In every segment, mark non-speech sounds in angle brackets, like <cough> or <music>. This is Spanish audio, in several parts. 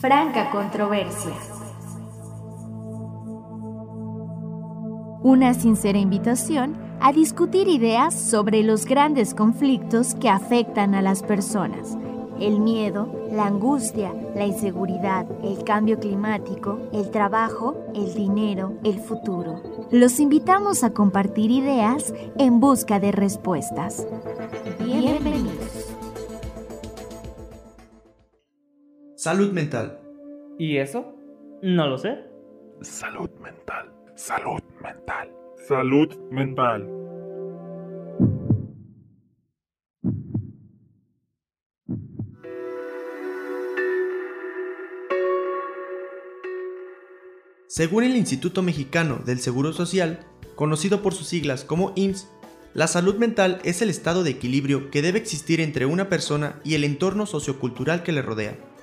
Franca controversia. Una sincera invitación a discutir ideas sobre los grandes conflictos que afectan a las personas. El miedo, la angustia, la inseguridad, el cambio climático, el trabajo, el dinero, el futuro. Los invitamos a compartir ideas en busca de respuestas. Bienvenidos. Salud mental. ¿Y eso? No lo sé. Salud mental. Salud mental. Salud mental. Según el Instituto Mexicano del Seguro Social, conocido por sus siglas como IMSS, la salud mental es el estado de equilibrio que debe existir entre una persona y el entorno sociocultural que le rodea.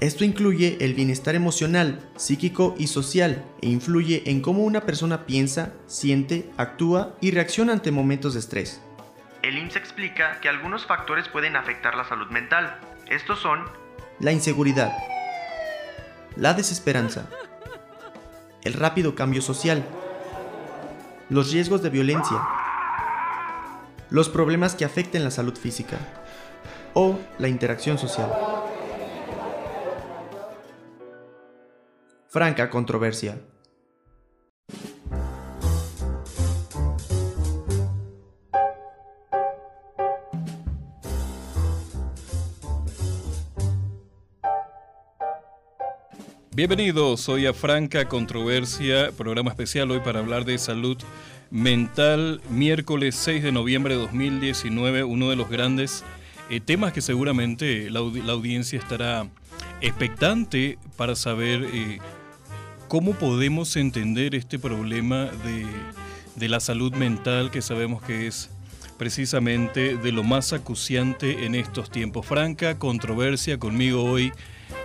Esto incluye el bienestar emocional, psíquico y social e influye en cómo una persona piensa, siente, actúa y reacciona ante momentos de estrés. El IMSS explica que algunos factores pueden afectar la salud mental. Estos son la inseguridad, la desesperanza, el rápido cambio social, los riesgos de violencia, los problemas que afecten la salud física o la interacción social. Franca controversia. Bienvenidos, soy a Franca Controversia, programa especial hoy para hablar de salud mental, miércoles 6 de noviembre de 2019, uno de los grandes eh, temas que seguramente la, la, audiencia estará expectante para saber eh, ¿Cómo podemos entender este problema de, la salud mental que sabemos que es precisamente de lo más acuciante en estos tiempos? Franca controversia conmigo hoy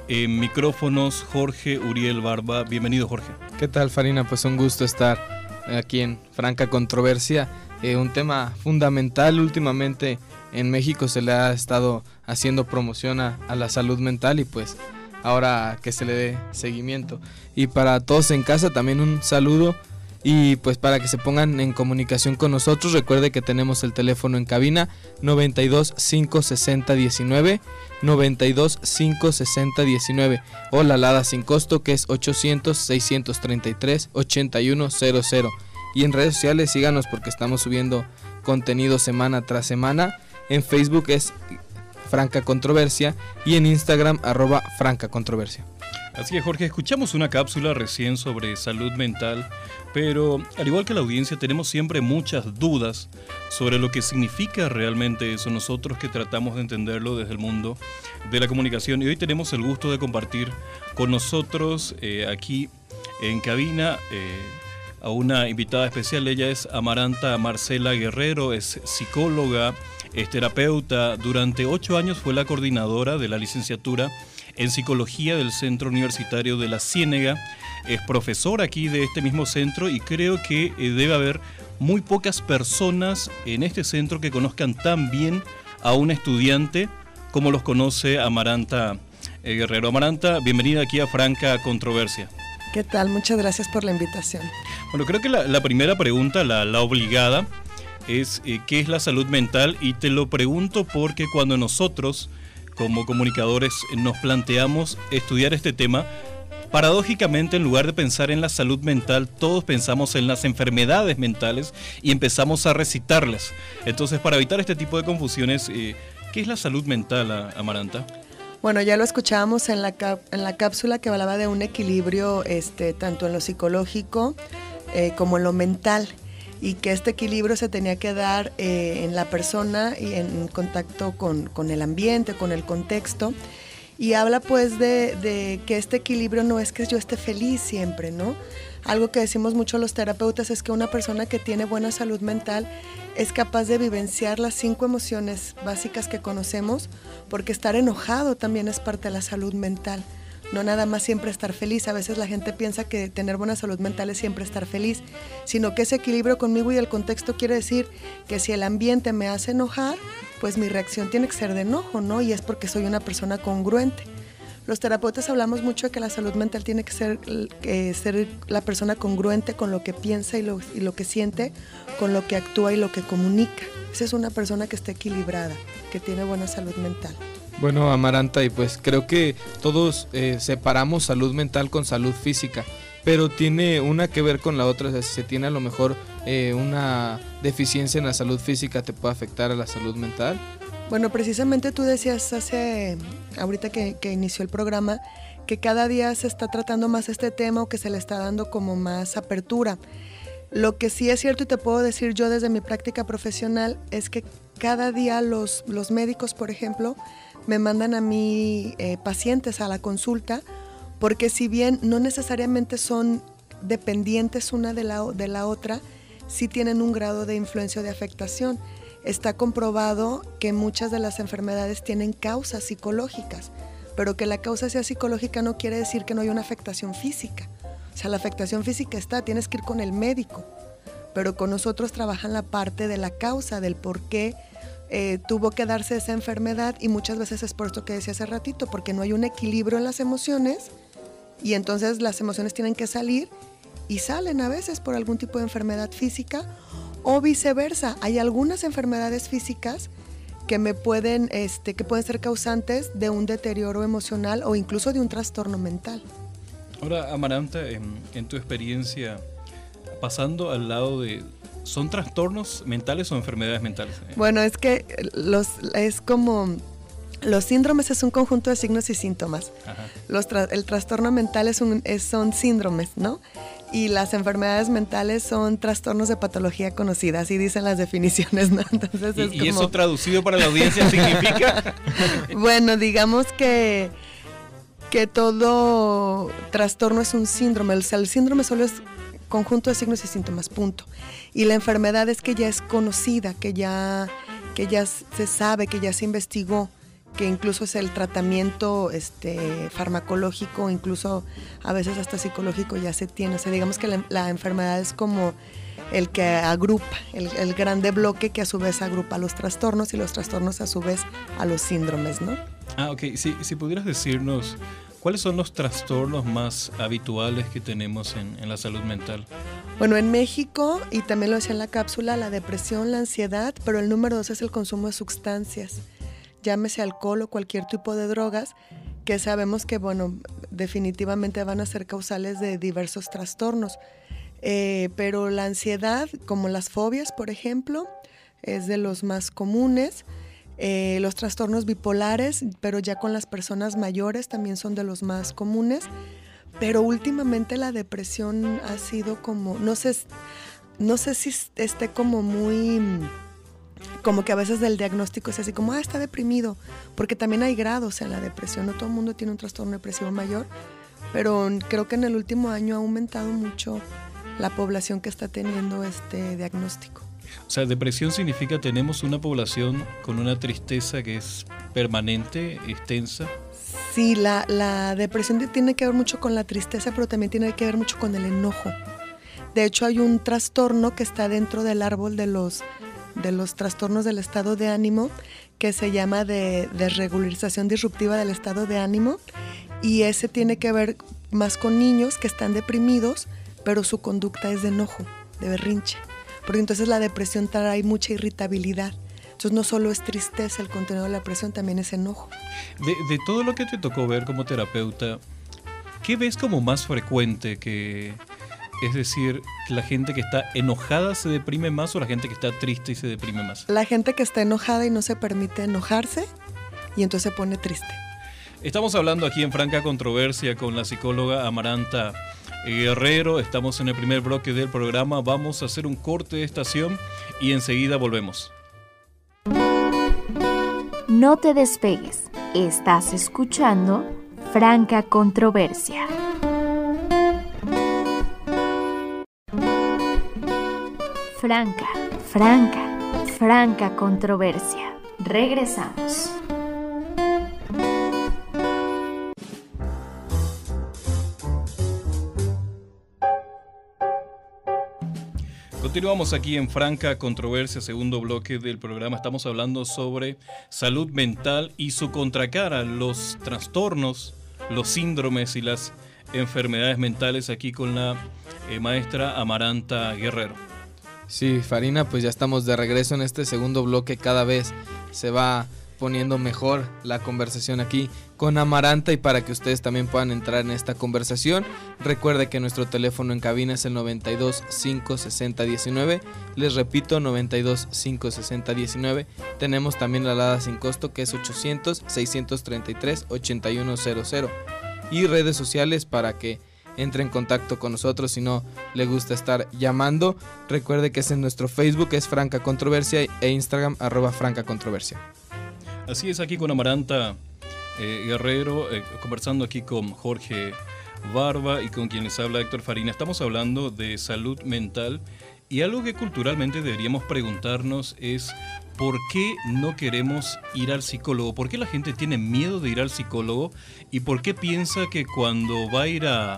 en micrófonos Jorge Uriel Barba. Bienvenido Jorge. ¿Qué tal Farina? Pues un gusto estar aquí en Franca Controversia. Eh, un tema fundamental últimamente en México se le ha estado haciendo promoción a la salud mental y pues ahora que se le dé seguimiento. Y para todos en casa también un saludo y pues para que se pongan en comunicación con nosotros, recuerde que tenemos el teléfono en cabina 92 560 19 92 560 19 o la alada sin costo que es 800 633 8100 y en redes sociales síganos porque estamos subiendo contenido semana tras semana. En Facebook es Franca Controversia y en Instagram arroba Franca Controversia. Así que Jorge, escuchamos una cápsula recién sobre salud mental, pero al igual que la audiencia tenemos siempre muchas dudas sobre lo que significa realmente eso, nosotros que tratamos de entenderlo desde el mundo de la comunicación y hoy tenemos el gusto de compartir con nosotros eh, aquí en cabina. Eh, a una invitada especial, ella es Amaranta Marcela Guerrero, es psicóloga, es terapeuta, durante ocho años fue la coordinadora de la licenciatura en psicología del Centro Universitario de la Ciénega, es profesora aquí de este mismo centro y creo que eh, debe haber muy pocas personas en este centro que conozcan tan bien a un estudiante como los conoce Amaranta eh, Guerrero. Amaranta, bienvenida aquí a Franca Controversia. ¿Qué tal? Muchas gracias por la invitación. Bueno, creo que la, primera pregunta, la, obligada, es eh, qué es la salud mental y te lo pregunto porque cuando nosotros como comunicadores nos planteamos estudiar este tema, paradójicamente en lugar de pensar en la salud mental, todos pensamos en las enfermedades mentales y empezamos a recitarlas. Entonces, para evitar este tipo de confusiones, eh, ¿qué es la salud mental, Amaranta? Bueno, ya lo escuchábamos en la, en la cápsula que hablaba de un equilibrio este, tanto en lo psicológico eh, como en lo mental y que este equilibrio se tenía que dar eh, en la persona y en contacto con, el ambiente, con el contexto. Y habla pues de, de, que este equilibrio no es que yo esté feliz siempre, ¿no? Algo que decimos mucho los terapeutas es que una persona que tiene buena salud mental es capaz de vivenciar las cinco emociones básicas que conocemos, porque estar enojado también es parte de la salud mental no nada más siempre estar feliz. A veces la gente piensa que tener buena salud mental es siempre estar feliz, sino que ese equilibrio conmigo y el contexto quiere decir que si el ambiente me hace enojar, pues mi reacción tiene que ser de enojo, ¿no? Y es porque soy una persona congruente. Los terapeutas hablamos mucho de que la salud mental tiene que ser, ser la persona congruente con lo que piensa y lo, y lo, que siente, con lo que actúa y lo que comunica. Esa es una persona que está equilibrada, que tiene buena salud mental. Bueno, Amaranta, y pues creo que todos eh, separamos salud mental con salud física, pero tiene una que ver con la otra. Si se tiene a lo mejor eh, una deficiencia en la salud física, te puede afectar a la salud mental. Bueno, precisamente tú decías hace, ahorita que, inició el programa, que cada día se está tratando más este tema o que se le está dando como más apertura. Lo que sí es cierto y te puedo decir yo desde mi práctica profesional es que cada día los, los médicos, por ejemplo, me mandan a mí eh, pacientes a la consulta porque si bien no necesariamente son dependientes una de la, de la otra, sí tienen un grado de influencia o de afectación está comprobado que muchas de las enfermedades tienen causas psicológicas, pero que la causa sea psicológica no quiere decir que no haya una afectación física. O sea, la afectación física está, tienes que ir con el médico, pero con nosotros trabajan la parte de la causa, del por qué eh, tuvo que darse esa enfermedad y muchas veces es por esto que decía hace ratito, porque no hay un equilibrio en las emociones y entonces las emociones tienen que salir y salen a veces por algún tipo de enfermedad física o viceversa. Hay algunas enfermedades físicas que me pueden, este, que pueden ser causantes de un deterioro emocional o incluso de un trastorno mental. Ahora, Amaranta, en, tu experiencia, pasando al lado de, ¿son trastornos mentales o enfermedades mentales? Bueno, es que los, es como los síndromes es un conjunto de signos y síntomas. Los el trastorno mental es un, son síndromes, ¿no? Y las enfermedades mentales son trastornos de patología conocida, así dicen las definiciones, ¿no? Entonces es ¿Y, eso traducido para la audiencia significa? <laughs> bueno, digamos que, que todo trastorno es un síndrome, el, el síndrome solo es conjunto de signos y síntomas, punto. Y la enfermedad es que ya es conocida, que ya, que ya se sabe, que ya se investigó que incluso es el tratamiento este, farmacológico, incluso a veces hasta psicológico ya se tiene. O sea, digamos que la, enfermedad es como el que agrupa, el, grande bloque que a su vez agrupa los trastornos y los trastornos a su vez a los síndromes, ¿no? Ah, ok. Si, si pudieras decirnos, ¿cuáles son los trastornos más habituales que tenemos en, en la salud mental? Bueno, en México, y también lo decía en la cápsula, la depresión, la ansiedad, pero el número dos es el consumo de sustancias llámese alcohol o cualquier tipo de drogas, que sabemos que, bueno, definitivamente van a ser causales de diversos trastornos. Eh, pero la ansiedad, como las fobias, por ejemplo, es de los más comunes. Eh, los trastornos bipolares, pero ya con las personas mayores también son de los más comunes. Pero últimamente la depresión ha sido como, no sé, no sé si esté como muy como que a veces el diagnóstico es así como, ah, está deprimido, porque también hay grados en la depresión, no todo el mundo tiene un trastorno depresivo mayor, pero creo que en el último año ha aumentado mucho la población que está teniendo este diagnóstico. O sea, depresión significa tenemos una población con una tristeza que es permanente, extensa. Sí, la, la depresión tiene que ver mucho con la tristeza, pero también tiene que ver mucho con el enojo. De hecho, hay un trastorno que está dentro del árbol de los de los trastornos del estado de ánimo que se llama de desregularización disruptiva del estado de ánimo y ese tiene que ver más con niños que están deprimidos pero su conducta es de enojo, de berrinche, porque entonces la depresión trae mucha irritabilidad. Entonces no solo es tristeza el contenido de la depresión, también es enojo. De, de todo lo que te tocó ver como terapeuta, ¿qué ves como más frecuente que, es decir, la gente que está enojada se deprime más o la gente que está triste y se deprime más. La gente que está enojada y no se permite enojarse y entonces se pone triste. Estamos hablando aquí en Franca Controversia con la psicóloga Amaranta Guerrero. Estamos en el primer bloque del programa. Vamos a hacer un corte de estación y enseguida volvemos. No te despegues. Estás escuchando Franca Controversia. Franca, franca, franca controversia. Regresamos. Continuamos aquí en Franca Controversia, segundo bloque del programa. Estamos hablando sobre salud mental y su contracara, los trastornos los síndromes y las enfermedades mentales aquí con la eh, maestra Amaranta Guerrero. Sí, Farina, pues ya estamos de regreso en este segundo bloque. Cada vez se va poniendo mejor la conversación aquí con Amaranta y para que ustedes también puedan entrar en esta conversación, recuerde que nuestro teléfono en cabina es el 92 560 19. Les repito, 92 560 19. Tenemos también la alada sin costo que es 800 633 8100 y redes sociales para que entre en contacto con nosotros si no le gusta estar llamando. Recuerde que es en nuestro Facebook, es Franca Controversia e Instagram arroba Franca. Así es, aquí con Amaranta eh, Guerrero, eh, conversando aquí con Jorge Barba y con quien les habla Héctor Farina. Estamos hablando de salud mental y algo que culturalmente deberíamos preguntarnos es ¿por qué no queremos ir al psicólogo? ¿Por qué la gente tiene miedo de ir al psicólogo? ¿Y por qué piensa que cuando va a ir a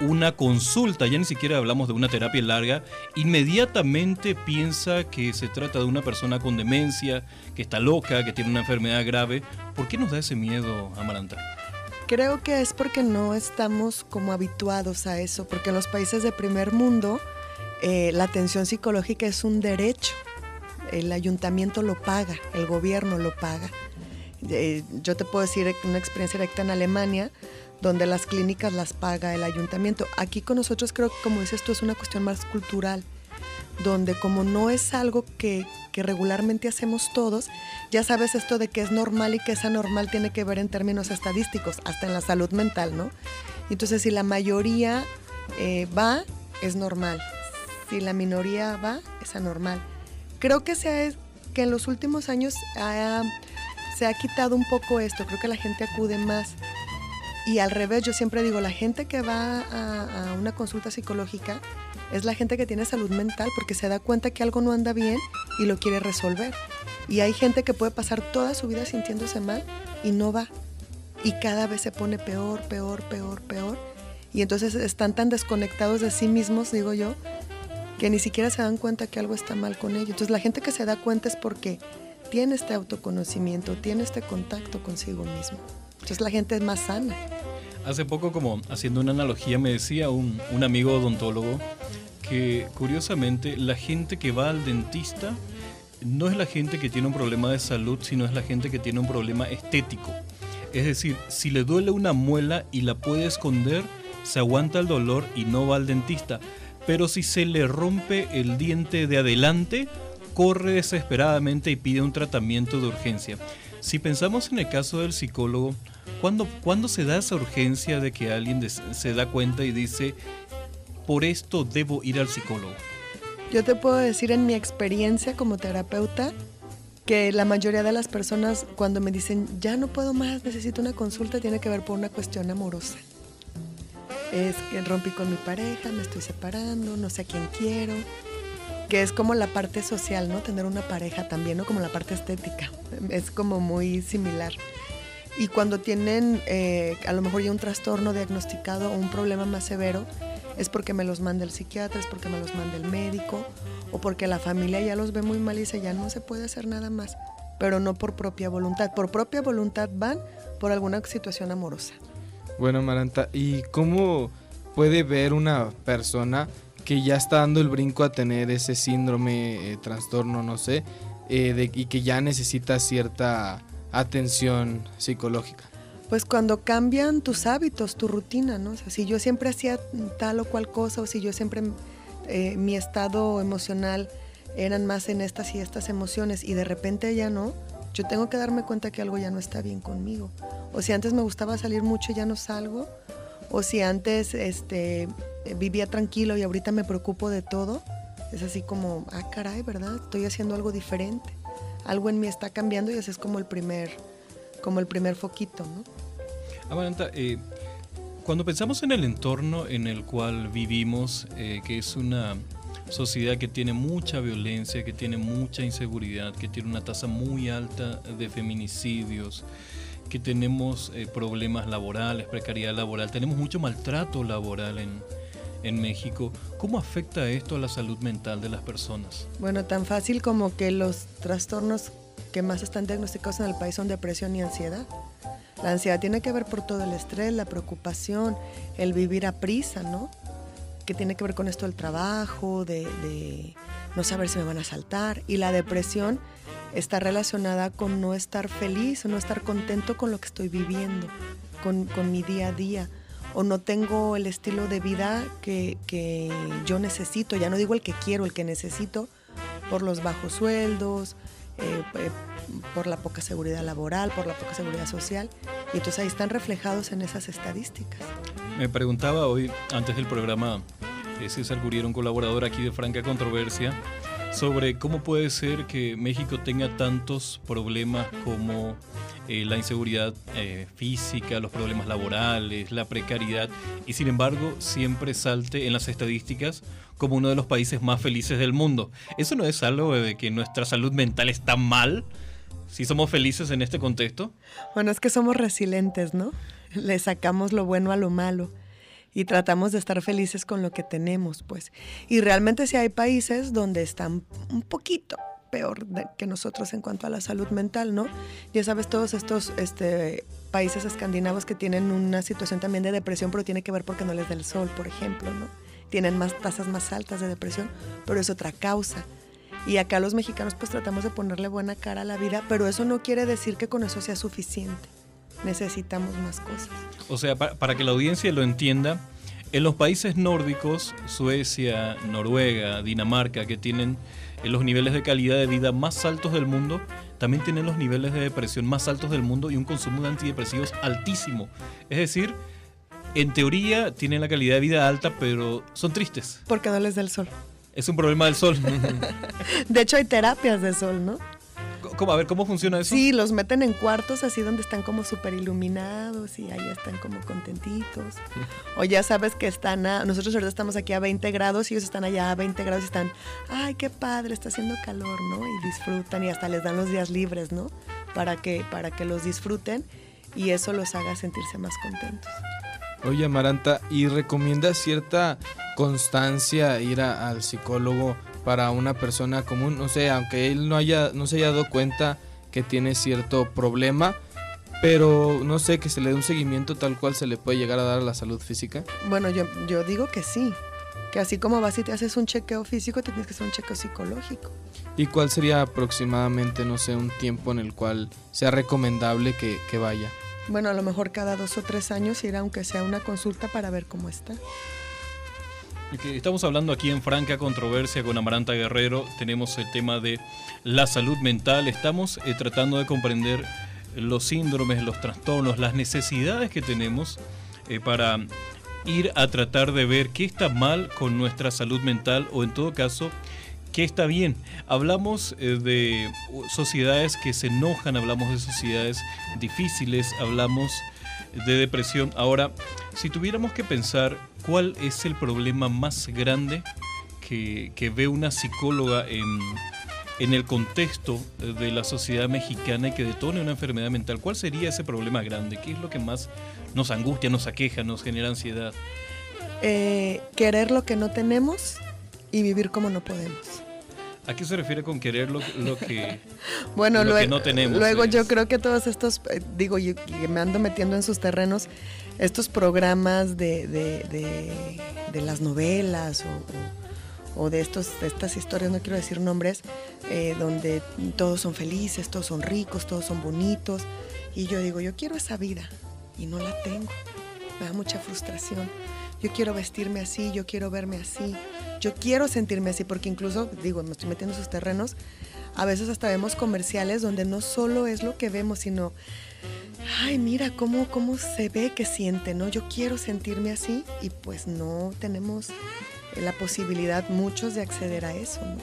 una consulta, ya ni siquiera hablamos de una terapia larga, inmediatamente piensa que se trata de una persona con demencia, que está loca, que tiene una enfermedad grave. ¿Por qué nos da ese miedo, Amaranta? Creo que es porque no estamos como habituados a eso, porque en los países de primer mundo eh, la atención psicológica es un derecho. El ayuntamiento lo paga, el gobierno lo paga. Eh, yo te puedo decir una experiencia directa en Alemania, donde las clínicas las paga el ayuntamiento. Aquí con nosotros creo que, como dices tú, es una cuestión más cultural, donde como no es algo que, regularmente hacemos todos, ya sabes esto de que es normal y que es anormal tiene que ver en términos estadísticos, hasta en la salud mental, ¿no? Entonces, si la mayoría eh, va, es normal. Si la minoría va, es anormal. Creo que, sea, que en los últimos años se ha quitado un poco esto, creo que la gente acude más y al revés, yo siempre digo, la gente que va a, una consulta psicológica es la gente que tiene salud mental porque se da cuenta que algo no anda bien y lo quiere resolver. Y hay gente que puede pasar toda su vida sintiéndose mal y no va. Y cada vez se pone peor, peor, peor, peor. Y entonces están tan desconectados de sí mismos, digo yo, que ni siquiera se dan cuenta que algo está mal con ellos. Entonces la gente que se da cuenta es porque tiene este autoconocimiento, tiene este contacto consigo mismo. Entonces la gente es más sana. Hace poco, como haciendo una analogía, me decía un, amigo odontólogo que curiosamente la gente que va al dentista no es la gente que tiene un problema de salud, sino es la gente que tiene un problema estético. Es decir, si le duele una muela y la puede esconder, se aguanta el dolor y no va al dentista. Pero si se le rompe el diente de adelante, corre desesperadamente y pide un tratamiento de urgencia. Si pensamos en el caso del psicólogo, ¿Cuándo, se da esa urgencia de que alguien se da cuenta y dice, por esto debo ir al psicólogo? Yo te puedo decir en mi experiencia como terapeuta que la mayoría de las personas cuando me dicen, ya no puedo más, necesito una consulta, tiene que ver por una cuestión amorosa. Es que rompí con mi pareja, me estoy separando, no sé a quién quiero, que es como la parte social, ¿no? Tener una pareja también, ¿no? Como la parte estética. Es como muy similar. Y cuando tienen eh, a lo mejor ya un trastorno diagnosticado o un problema más severo, es porque me los manda el psiquiatra, es porque me los manda el médico o porque la familia ya los ve muy mal y dice ya no se puede hacer nada más, pero no por propia voluntad. Por propia voluntad van por alguna situación amorosa. Bueno, Maranta, ¿y cómo puede ver una persona que ya está dando el brinco a tener ese síndrome, eh, trastorno, no sé, eh, y que ya necesita cierta atención psicológica? Pues cuando cambian tus hábitos, tu rutina, ¿no? O sea, si yo siempre hacía tal o cual cosa o si yo siempre eh, mi estado emocional eran más en estas y estas emociones y de repente ya no, yo tengo que darme cuenta que algo ya no está bien conmigo. O si antes me gustaba salir mucho ya no salgo, o si antes este, vivía tranquilo y ahorita me preocupo de todo, es así como, ah, caray, ¿verdad? Estoy haciendo algo diferente algo en mí está cambiando y ese es como el primer, como el primer foquito, ¿no? Amaranta, eh, cuando pensamos en el entorno en el cual vivimos, eh, que es una sociedad que tiene mucha violencia, que tiene mucha inseguridad, que tiene una tasa muy alta de feminicidios, que tenemos eh, problemas laborales, precariedad laboral, tenemos mucho maltrato laboral en, en México. ¿Cómo afecta esto a la salud mental de las personas? Bueno, tan fácil como que los trastornos que más están diagnosticados en el país son depresión y ansiedad. La ansiedad tiene que ver por todo el estrés, la preocupación, el vivir a prisa, ¿no? Que tiene que ver con esto del trabajo, de, de no saber si me van a saltar. Y la depresión está relacionada con no estar feliz o no estar contento con lo que estoy viviendo, con, con mi día a día. O no tengo el estilo de vida que, que yo necesito, ya no digo el que quiero, el que necesito, por los bajos sueldos, eh, eh, por la poca seguridad laboral, por la poca seguridad social. Y entonces ahí están reflejados en esas estadísticas. Me preguntaba hoy, antes del programa, eh, César Curiera, un colaborador aquí de Franca Controversia, sobre cómo puede ser que México tenga tantos problemas como eh, la inseguridad eh, física, los problemas laborales, la precariedad, y sin embargo siempre salte en las estadísticas como uno de los países más felices del mundo. ¿Eso no es algo de que nuestra salud mental está mal? Si somos felices en este contexto. Bueno, es que somos resilientes, ¿no? Le sacamos lo bueno a lo malo y tratamos de estar felices con lo que tenemos, pues. Y realmente sí hay países donde están un poquito peor que nosotros en cuanto a la salud mental, ¿no? Ya sabes, todos estos este, países escandinavos que tienen una situación también de depresión, pero tiene que ver porque no les da el sol, por ejemplo, ¿no? Tienen más tasas más altas de depresión, pero es otra causa. Y acá los mexicanos pues tratamos de ponerle buena cara a la vida, pero eso no quiere decir que con eso sea suficiente. Necesitamos más cosas. O sea, pa- para que la audiencia lo entienda, en los países nórdicos, Suecia, Noruega, Dinamarca, que tienen eh, los niveles de calidad de vida más altos del mundo, también tienen los niveles de depresión más altos del mundo y un consumo de antidepresivos altísimo. Es decir, en teoría tienen la calidad de vida alta, pero son tristes. Porque no les da el sol. Es un problema del sol. <laughs> <laughs> De hecho, hay terapias de sol, ¿no? ¿Cómo? A ver, ¿cómo funciona eso? Sí, los meten en cuartos así donde están como súper iluminados y ahí están como contentitos. O ya sabes que están a, nosotros ahorita estamos aquí a 20 grados y ellos están allá a 20 grados y están, ay, qué padre, está haciendo calor, ¿no? Y disfrutan y hasta les dan los días libres, ¿no? Para que, para que los disfruten y eso los haga sentirse más contentos. Oye, Amaranta, ¿y recomiendas cierta constancia ir a- al psicólogo para una persona común? No sé, aunque él no, haya, no se haya dado cuenta que tiene cierto problema, pero no sé, que se le dé un seguimiento tal cual se le puede llegar a dar a la salud física. Bueno, yo, yo digo que sí, que así como vas y te haces un chequeo físico, te tienes que hacer un chequeo psicológico. ¿Y cuál sería aproximadamente, no sé, un tiempo en el cual sea recomendable que, que vaya? Bueno, a lo mejor cada dos o tres años ir aunque sea una consulta para ver cómo está. Estamos hablando aquí en Franca Controversia con Amaranta Guerrero. Tenemos el tema de la salud mental. Estamos eh, tratando de comprender los síndromes, los trastornos, las necesidades que tenemos eh, para ir a tratar de ver qué está mal con nuestra salud mental o en todo caso qué está bien. Hablamos eh, de sociedades que se enojan, hablamos de sociedades difíciles, hablamos de depresión. Ahora, si tuviéramos que pensar cuál es el problema más grande que, que ve una psicóloga en, en el contexto de la sociedad mexicana y que detone una enfermedad mental, ¿cuál sería ese problema grande? ¿Qué es lo que más nos angustia, nos aqueja, nos genera ansiedad? Eh, querer lo que no tenemos y vivir como no podemos. ¿A qué se refiere con querer lo, lo que... <laughs> Bueno, Lo que luego, no tenemos luego yo creo que todos estos, eh, digo, y, y me ando metiendo en sus terrenos, estos programas de, de- de- de las novelas o, o- o de, estos, de estas historias, no quiero decir nombres, eh, donde todos son felices, todos son ricos, todos son bonitos. Y yo digo, yo quiero esa vida y no la tengo. Me da mucha frustración. Yo quiero vestirme así, yo quiero verme así, yo quiero sentirme así, porque incluso, digo, me estoy metiendo en sus terrenos, a veces hasta vemos comerciales donde no solo es lo que vemos, sino, ay, mira cómo, cómo se ve que siente, ¿no? Yo quiero sentirme así y pues no tenemos la posibilidad muchos de acceder a eso, ¿no?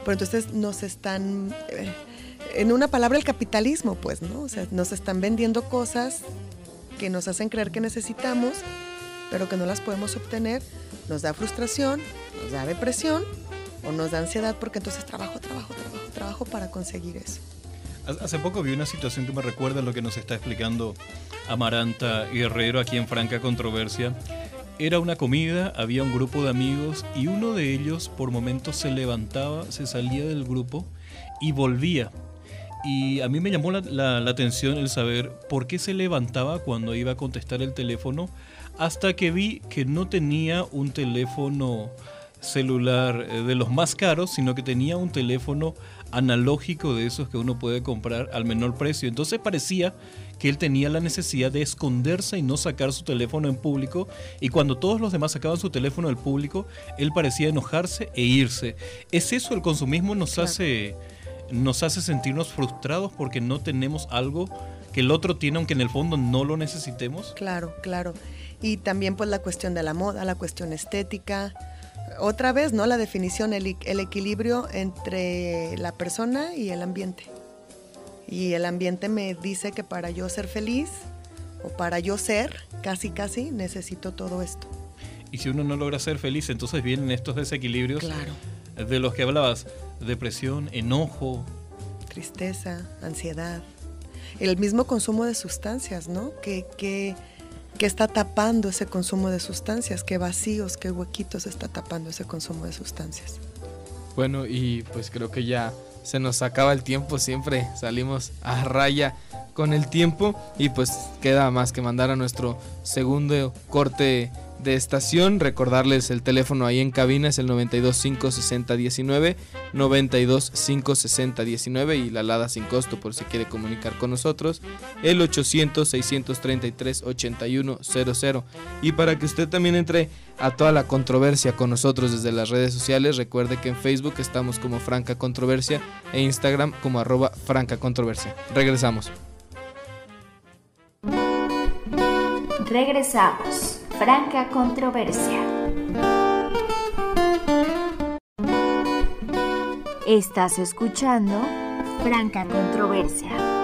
Pero entonces nos están, eh, en una palabra, el capitalismo, pues, ¿no? O sea, nos están vendiendo cosas que nos hacen creer que necesitamos, pero que no las podemos obtener, nos da frustración, nos da depresión o nos da ansiedad porque entonces trabajo, trabajo, trabajo, trabajo para conseguir eso. Hace poco vi una situación que me recuerda lo que nos está explicando Amaranta Guerrero aquí en Franca Controversia. Era una comida, había un grupo de amigos y uno de ellos por momentos se levantaba, se salía del grupo y volvía. Y a mí me llamó la, la- la atención el saber por qué se levantaba cuando iba a contestar el teléfono, hasta que vi que no tenía un teléfono celular eh, de los más caros, sino que tenía un teléfono analógico de esos que uno puede comprar al menor precio. Entonces parecía que él tenía la necesidad de esconderse y no sacar su teléfono en público y cuando todos los demás sacaban su teléfono del público, él parecía enojarse e irse. ¿Es eso el consumismo nos Claro. hace nos hace sentirnos frustrados porque no tenemos algo que el otro tiene aunque en el fondo no lo necesitemos? Claro, claro. Y también pues la cuestión de la moda, la cuestión estética. Otra vez, ¿no? La definición, el, el equilibrio entre la persona y el ambiente. Y el ambiente me dice que para yo ser feliz o para yo ser, casi, casi, necesito todo esto. Y si uno no logra ser feliz, entonces vienen estos desequilibrios Claro. de los que hablabas, depresión, enojo, Tristeza, ansiedad. El mismo consumo de sustancias, ¿no? Que, que, que está tapando ese consumo de sustancias, qué vacíos, qué huequitos está tapando ese consumo de sustancias. Bueno, y pues creo que ya se nos acaba el tiempo, siempre salimos a raya con el tiempo y pues queda más que mandar a nuestro segundo corte de estación, recordarles el teléfono ahí en cabina es el 9256019, 9256019 y la alada sin costo por si quiere comunicar con nosotros, el 800 633 8100 y para que usted también entre a toda la controversia con nosotros desde las redes sociales. Recuerde que en Facebook estamos como Franca Controversia e Instagram como arroba Franca Controversia. Regresamos. Regresamos. Franca controversia. Estás escuchando Franca controversia.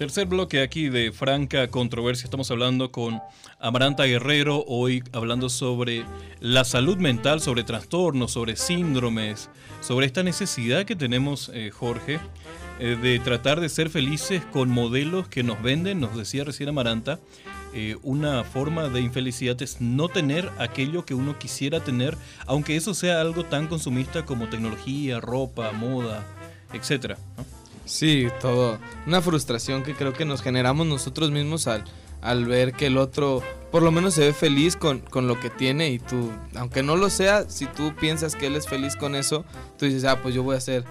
Tercer bloque aquí de Franca Controversia. Estamos hablando con Amaranta Guerrero, hoy hablando sobre la salud mental, sobre trastornos, sobre síndromes, sobre esta necesidad que tenemos, eh, Jorge, eh, de tratar de ser felices con modelos que nos venden, nos decía recién Amaranta, eh, una forma de infelicidad es no tener aquello que uno quisiera tener, aunque eso sea algo tan consumista como tecnología, ropa, moda. ¿no? Sí, todo. Una frustración que creo que nos generamos nosotros mismos al, al ver que el otro por lo menos se ve feliz con, con lo que tiene y tú, aunque no lo sea, si tú piensas que él es feliz con eso, tú dices, ah, pues yo voy a ser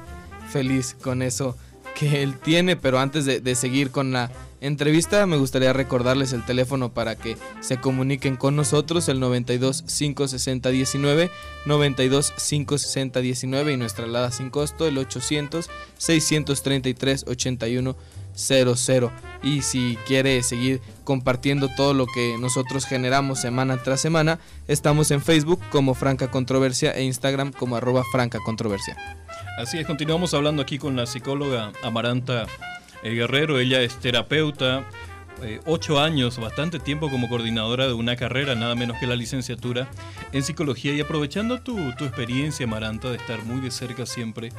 feliz con eso que él tiene, pero antes de, seguir con la entrevista me gustaría recordarles el teléfono para que se comuniquen con nosotros, el 92 560 19, 92 560 19 y nuestra alada sin costo, el 800 633 81 00 y si quiere seguir compartiendo todo lo que nosotros generamos semana tras semana, estamos en Facebook como Franca Controversia e Instagram como arroba Franca Controversia. Así es, continuamos hablando aquí con la psicóloga Amaranta eh, Guerrero. Ella es terapeuta, eh, ocho años, bastante tiempo como coordinadora de una carrera, nada menos que la licenciatura en psicología. Y aprovechando tu, tu experiencia, Amaranta, de estar muy de cerca siempre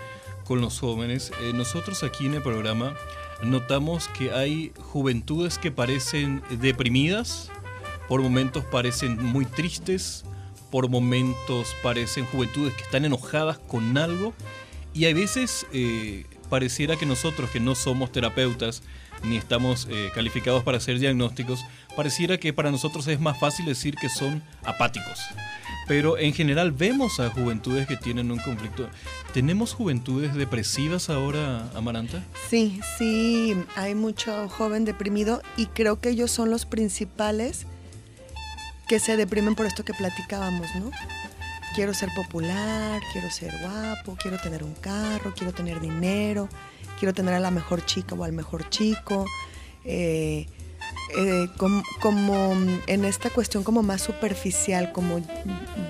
con los jóvenes, eh, nosotros aquí en el programa notamos que hay juventudes que parecen deprimidas, por momentos parecen muy tristes, por momentos parecen juventudes que están enojadas con algo y a veces eh, pareciera que nosotros que no somos terapeutas ni estamos eh, calificados para hacer diagnósticos, pareciera que para nosotros es más fácil decir que son apáticos. Pero en general vemos a juventudes que tienen un conflicto. ¿Tenemos juventudes depresivas ahora, Amaranta? Sí, sí, hay mucho joven deprimido y creo que ellos son los principales que se deprimen por esto que platicábamos, ¿no? Quiero ser popular, quiero ser guapo, quiero tener un carro, quiero tener dinero, quiero tener a la mejor chica o al mejor chico. eh, eh, com- como en esta cuestión como más superficial, como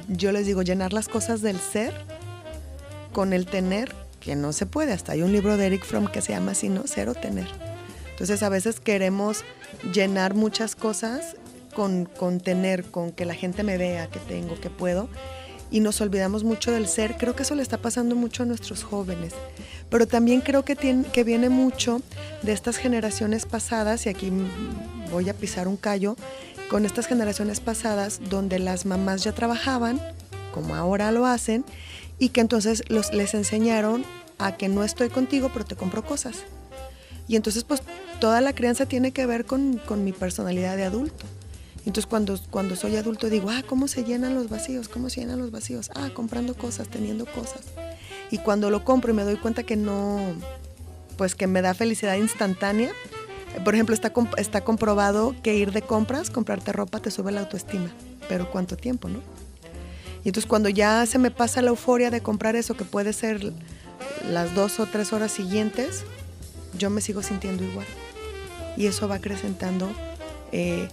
yo les digo, llenar las cosas del ser con el tener, que no se puede. Hasta hay un libro de Eric Fromm que se llama así, ¿no? Ser o tener. Entonces a veces queremos llenar muchas cosas con, con tener, con que la gente me vea, que tengo, que puedo. Y nos olvidamos mucho del ser. Creo que eso le está pasando mucho a nuestros jóvenes. Pero también creo que, tiene, que viene mucho de estas generaciones pasadas, y aquí voy a pisar un callo, con estas generaciones pasadas donde las mamás ya trabajaban, como ahora lo hacen, y que entonces los, les enseñaron a que no estoy contigo, pero te compro cosas. Y entonces pues toda la crianza tiene que ver con, con mi personalidad de adulto. Entonces cuando, cuando soy adulto digo, ah, ¿cómo se llenan los vacíos? ¿Cómo se llenan los vacíos? Ah, comprando cosas, teniendo cosas. Y cuando lo compro y me doy cuenta que no, pues que me da felicidad instantánea, por ejemplo, está, está comprobado que ir de compras, comprarte ropa, te sube la autoestima. Pero ¿cuánto tiempo, no? Y entonces cuando ya se me pasa la euforia de comprar eso, que puede ser las dos o tres horas siguientes, yo me sigo sintiendo igual. Y eso va acrecentando eh,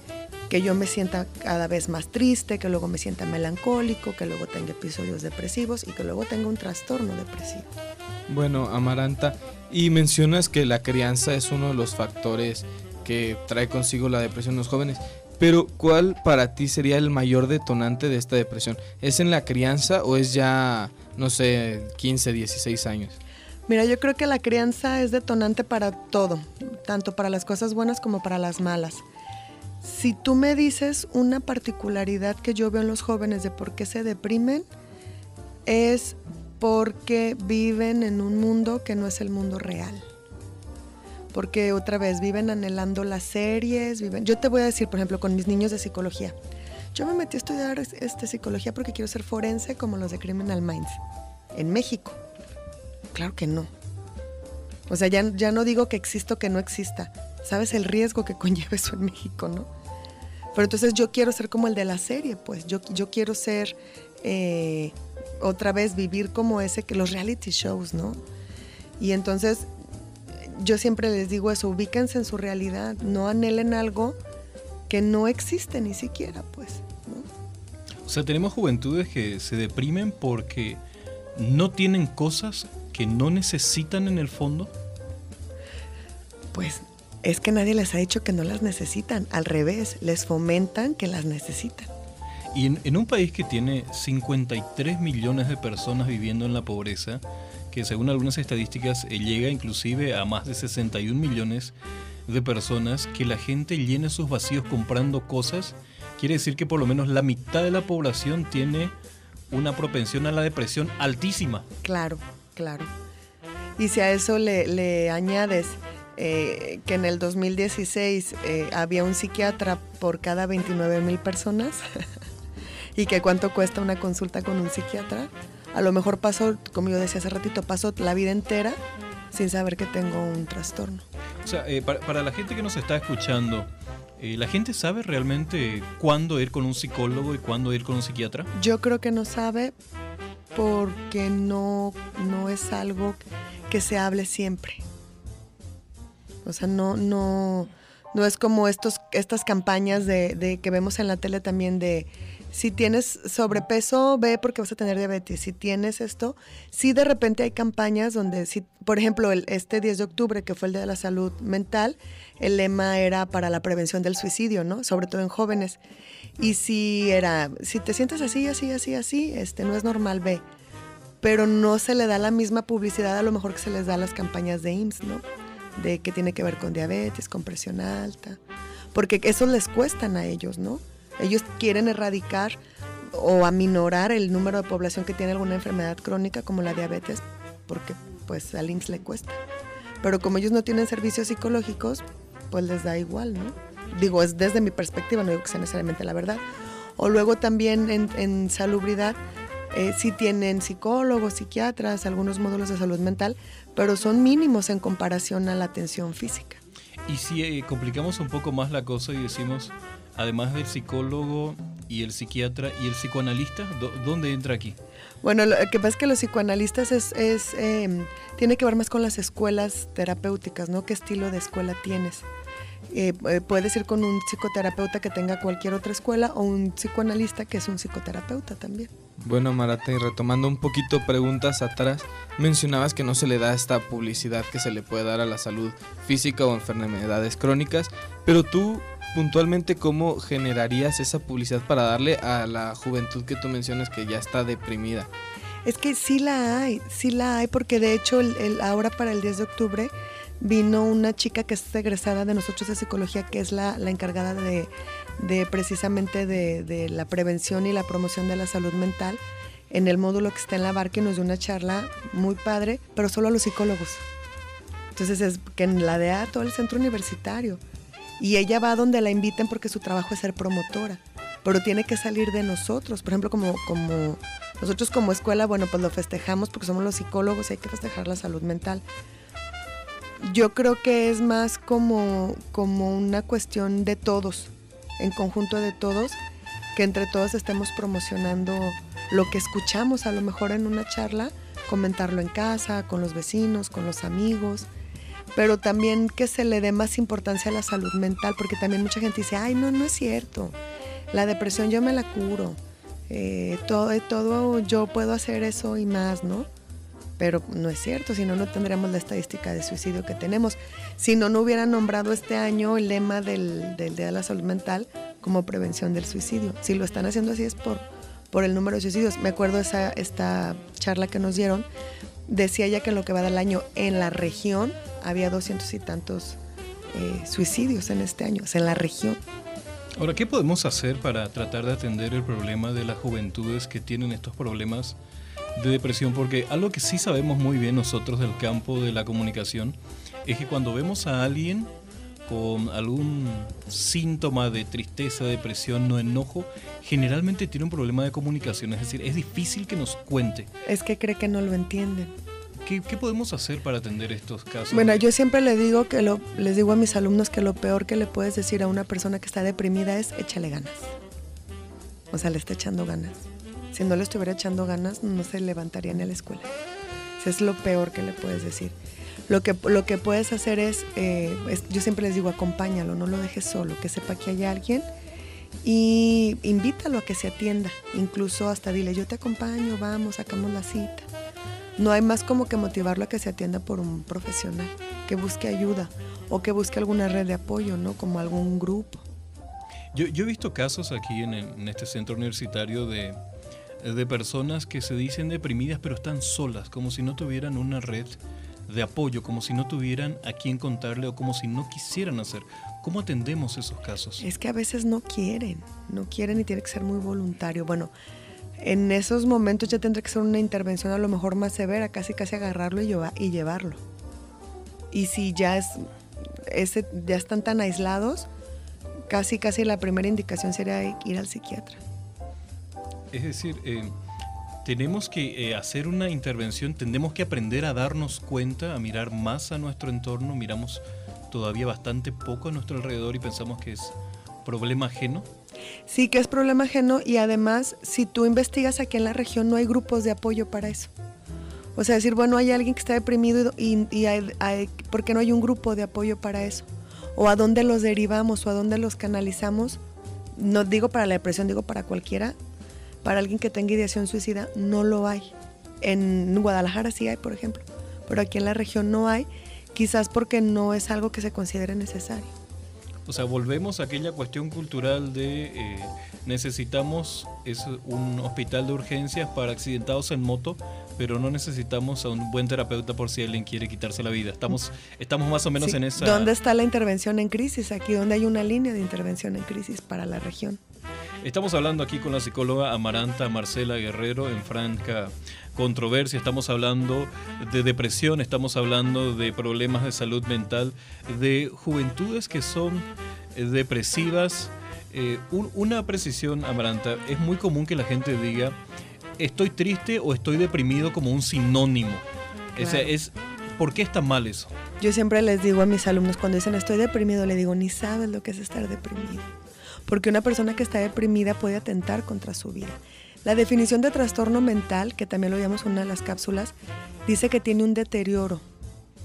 que yo me sienta cada vez más triste, que luego me sienta melancólico, que luego tenga episodios depresivos y que luego tenga un trastorno depresivo. Bueno, Amaranta, y mencionas que la crianza es uno de los factores que trae consigo la depresión en los jóvenes. Pero ¿cuál para ti sería el mayor detonante de esta depresión? ¿Es en la crianza o es ya, no sé, 15, 16 años? Mira, yo creo que la crianza es detonante para todo, tanto para las cosas buenas como para las malas. Si tú me dices una particularidad que yo veo en los jóvenes de por qué se deprimen, es porque viven en un mundo que no es el mundo real. Porque otra vez viven anhelando las series, viven. Yo te voy a decir, por ejemplo, con mis niños de psicología. Yo me metí a estudiar este, psicología porque quiero ser forense como los de Criminal Minds en México. Claro que no. O sea, ya, ya no digo que exista que no exista. ¿Sabes el riesgo que <laughs> conlleva eso en México, no? Pero entonces yo quiero ser como el de la serie, pues. Yo, yo quiero ser eh, otra vez vivir como ese que los reality shows, ¿no? Y entonces yo siempre les digo eso, ubíquense en su realidad, no anhelen algo que no existe ni siquiera, pues. ¿no? O sea, tenemos juventudes que se deprimen porque no tienen cosas que no necesitan en el fondo. Pues es que nadie les ha dicho que no las necesitan, al revés, les fomentan que las necesitan. Y en, un país que tiene 53 millones de personas viviendo en la pobreza, que según algunas estadísticas eh, llega inclusive a más de 61 millones de personas, que la gente llene sus vacíos comprando cosas, quiere decir que por lo menos la mitad de la población tiene una propensión a la depresión altísima. Claro, claro. Y si a eso le, añades eh, que en el 2016 eh, había un psiquiatra por cada 29 mil personas, <laughs> y que cuánto cuesta una consulta con un psiquiatra. A lo mejor paso, como yo decía hace ratito, paso la vida entera sin saber que tengo un trastorno. O sea, eh, para, la gente que nos está escuchando, eh, ¿la gente sabe realmente cuándo ir con un psicólogo y cuándo ir con un psiquiatra? Yo creo que no sabe porque no, no es algo que se hable siempre. O sea, no, no, no es como estos, estas campañas de, que vemos en la tele también de si tienes sobrepeso, ve porque vas a tener diabetes. Si tienes esto, sí de repente hay campañas donde, si, por ejemplo, este 10 de octubre, que fue el Día de la Salud Mental, el lema era para la prevención del suicidio, ¿no? Sobre todo en jóvenes. Y si era, si te sientes así, así, así, así, este, no es normal, ve. Pero no se le da la misma publicidad a lo mejor que se les da a las campañas de IMSS, ¿no? De que tiene que ver con diabetes, con presión alta. Porque eso les cuestan a ellos, ¿no? Ellos quieren erradicar o aminorar el número de población que tiene alguna enfermedad crónica como la diabetes, porque pues al IMSS le cuesta. Pero como ellos no tienen servicios psicológicos, pues les da igual, ¿no? Digo, es desde mi perspectiva, no digo que sea necesariamente la verdad. O luego también en, salubridad, eh, sí tienen psicólogos, psiquiatras, algunos módulos de salud mental, pero son mínimos en comparación a la atención física. Y si eh, complicamos un poco más la cosa y decimos, además del psicólogo y el psiquiatra y el psicoanalista, ¿dónde entra aquí? Bueno, lo que pasa es que los psicoanalistas es, em, tiene que ver más con las escuelas terapéuticas, ¿no? ¿Qué estilo de escuela tienes? Eh, eh, puedes ir con un psicoterapeuta que tenga cualquier otra escuela o un psicoanalista que es un psicoterapeuta también. Bueno, Marata, y retomando un poquito preguntas atrás, mencionabas que no se le da esta publicidad que se le puede dar a la salud física o enfermedades crónicas, pero tú puntualmente cómo generarías esa publicidad para darle a la juventud que tú mencionas que ya está deprimida. Es que sí la hay, sí la hay, porque de hecho el, ahora para el 10 de octubre vino una chica que es egresada de nosotros de psicología, que es la, encargada de, de precisamente de, de la prevención y la promoción de la salud mental en el módulo que está en la barca y nos dio una charla muy padre, pero solo a los psicólogos. Entonces es que la DEA todo el centro universitario. Y ella va donde la inviten porque su trabajo es ser promotora. Pero tiene que salir de nosotros. Por ejemplo, como, como nosotros como escuela, bueno, pues lo festejamos porque somos los psicólogos y hay que festejar la salud mental. Yo creo que es más como, como una cuestión de todos, en conjunto de todos, que entre todos estemos promocionando lo que escuchamos a lo mejor en una charla, comentarlo en casa, con los vecinos, con los amigos, pero también que se le dé más importancia a la salud mental, porque también mucha gente dice, ay, no, no es cierto, la depresión yo me la curo, eh, todo, todo yo puedo hacer eso y más, ¿no? Pero no es cierto, si no, no tendríamos la estadística de suicidio que tenemos. Si no, no hubiera nombrado este año el lema del, del de la Salud Mental como prevención del suicidio. Si lo están haciendo así es por, por el número de suicidios. Me acuerdo esa esta charla que nos dieron, decía ya que en lo que va del año en la región había doscientos y tantos eh, suicidios en este año, o sea, en la región. Ahora, ¿qué podemos hacer para tratar de atender el problema de las juventudes que tienen estos problemas de depresión? Porque algo que sí sabemos muy bien nosotros del campo de la comunicación es que cuando vemos a alguien con algún síntoma de tristeza, depresión o enojo, generalmente tiene un problema de comunicación, es decir, es difícil que nos cuente. Es que cree que no lo entienden. ¿Qué, qué podemos hacer para atender estos casos? Bueno, yo siempre le digo que lo, les digo a mis alumnos que lo peor que le puedes decir a una persona que está deprimida es échale ganas. O sea, le está echando ganas. Si no le estuviera echando ganas, no se levantaría en la escuela. Eso es lo peor que le puedes decir. Lo que, lo que puedes hacer es, eh, es, yo siempre les digo, acompáñalo, no lo dejes solo, que sepa que hay alguien y invítalo a que se atienda. Incluso hasta dile, yo te acompaño, vamos, sacamos la cita. No hay más como que motivarlo a que se atienda por un profesional, que busque ayuda o que busque alguna red de apoyo, ¿no? Como algún grupo. Yo, yo he visto casos aquí en, en este centro universitario de, de personas que se dicen deprimidas pero están solas, como si no tuvieran una red de apoyo, como si no tuvieran a quién contarle o como si no quisieran hacer. ¿Cómo atendemos esos casos? Es que a veces no quieren, no quieren y tiene que ser muy voluntario. Bueno, en esos momentos ya tendrá que ser una intervención a lo mejor más severa, casi casi agarrarlo y, y llevarlo. Y si ya, es, ese, ya están tan aislados, casi casi la primera indicación sería ir al psiquiatra. Es decir, eh, tenemos que eh, hacer una intervención, tenemos que aprender a darnos cuenta, a mirar más a nuestro entorno, miramos todavía bastante poco a nuestro alrededor y pensamos que es problema ajeno. Sí que es problema ajeno y además si tú investigas aquí en la región no hay grupos de apoyo para eso. O sea, decir, bueno, hay alguien que está deprimido y, y ¿por qué no hay un grupo de apoyo para eso? O a dónde los derivamos o a dónde los canalizamos. No digo para la depresión, digo para cualquiera. Para alguien que tenga ideación suicida, no lo hay. En Guadalajara sí hay, por ejemplo, pero aquí en la región no hay, quizás porque no es algo que se considere necesario. O sea, volvemos a aquella cuestión cultural de eh, necesitamos es un hospital de urgencias para accidentados en moto, pero no necesitamos a un buen terapeuta por si alguien quiere quitarse la vida. Estamos, estamos más o menos Sí. en esa... ¿Dónde está la intervención en crisis? Aquí donde hay una línea de intervención en crisis para la región. Estamos hablando aquí con la psicóloga Amaranta Marcela Guerrero en franca controversia. Estamos hablando de depresión, estamos hablando de problemas de salud mental, de juventudes que son eh, depresivas. Eh, un- una precisión, Amaranta, es muy común que la gente diga estoy triste o estoy deprimido como un sinónimo. O sea, Claro. es, ¿Por qué está mal eso? Yo siempre les digo a mis alumnos cuando dicen estoy deprimido, le digo ni sabes lo que es estar deprimido. Porque una persona que está deprimida puede atentar contra su vida. La definición de trastorno mental, que también lo llamamos una de las cápsulas, dice que tiene un deterioro,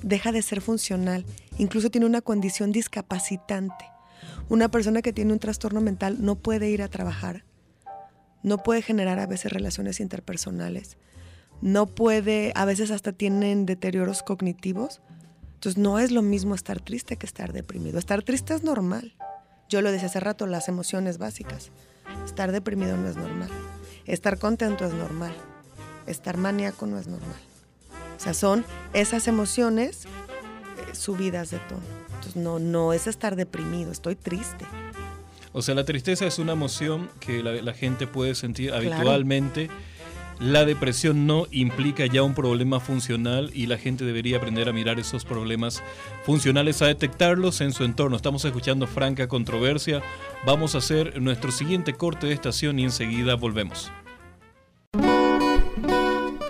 deja de ser funcional, incluso tiene una condición discapacitante. Una persona que tiene un trastorno mental no puede ir a trabajar, no puede generar a veces relaciones interpersonales, no puede, a veces hasta tienen deterioros cognitivos. Entonces no es lo mismo estar triste que estar deprimido. Estar triste es normal. Yo lo decía hace rato, las emociones básicas. Estar deprimido no es normal. Estar contento es normal. Estar maníaco no es normal. O sea, son esas emociones eh, subidas de tono. Entonces no, no es estar deprimido, estoy triste. O sea, la tristeza es una emoción que la, gente puede sentir habitualmente. La depresión no implica ya un problema funcional y la gente debería aprender a mirar esos problemas funcionales, a detectarlos en su entorno. Estamos escuchando Franca Controversia. Vamos a hacer nuestro siguiente corte de estación y enseguida volvemos.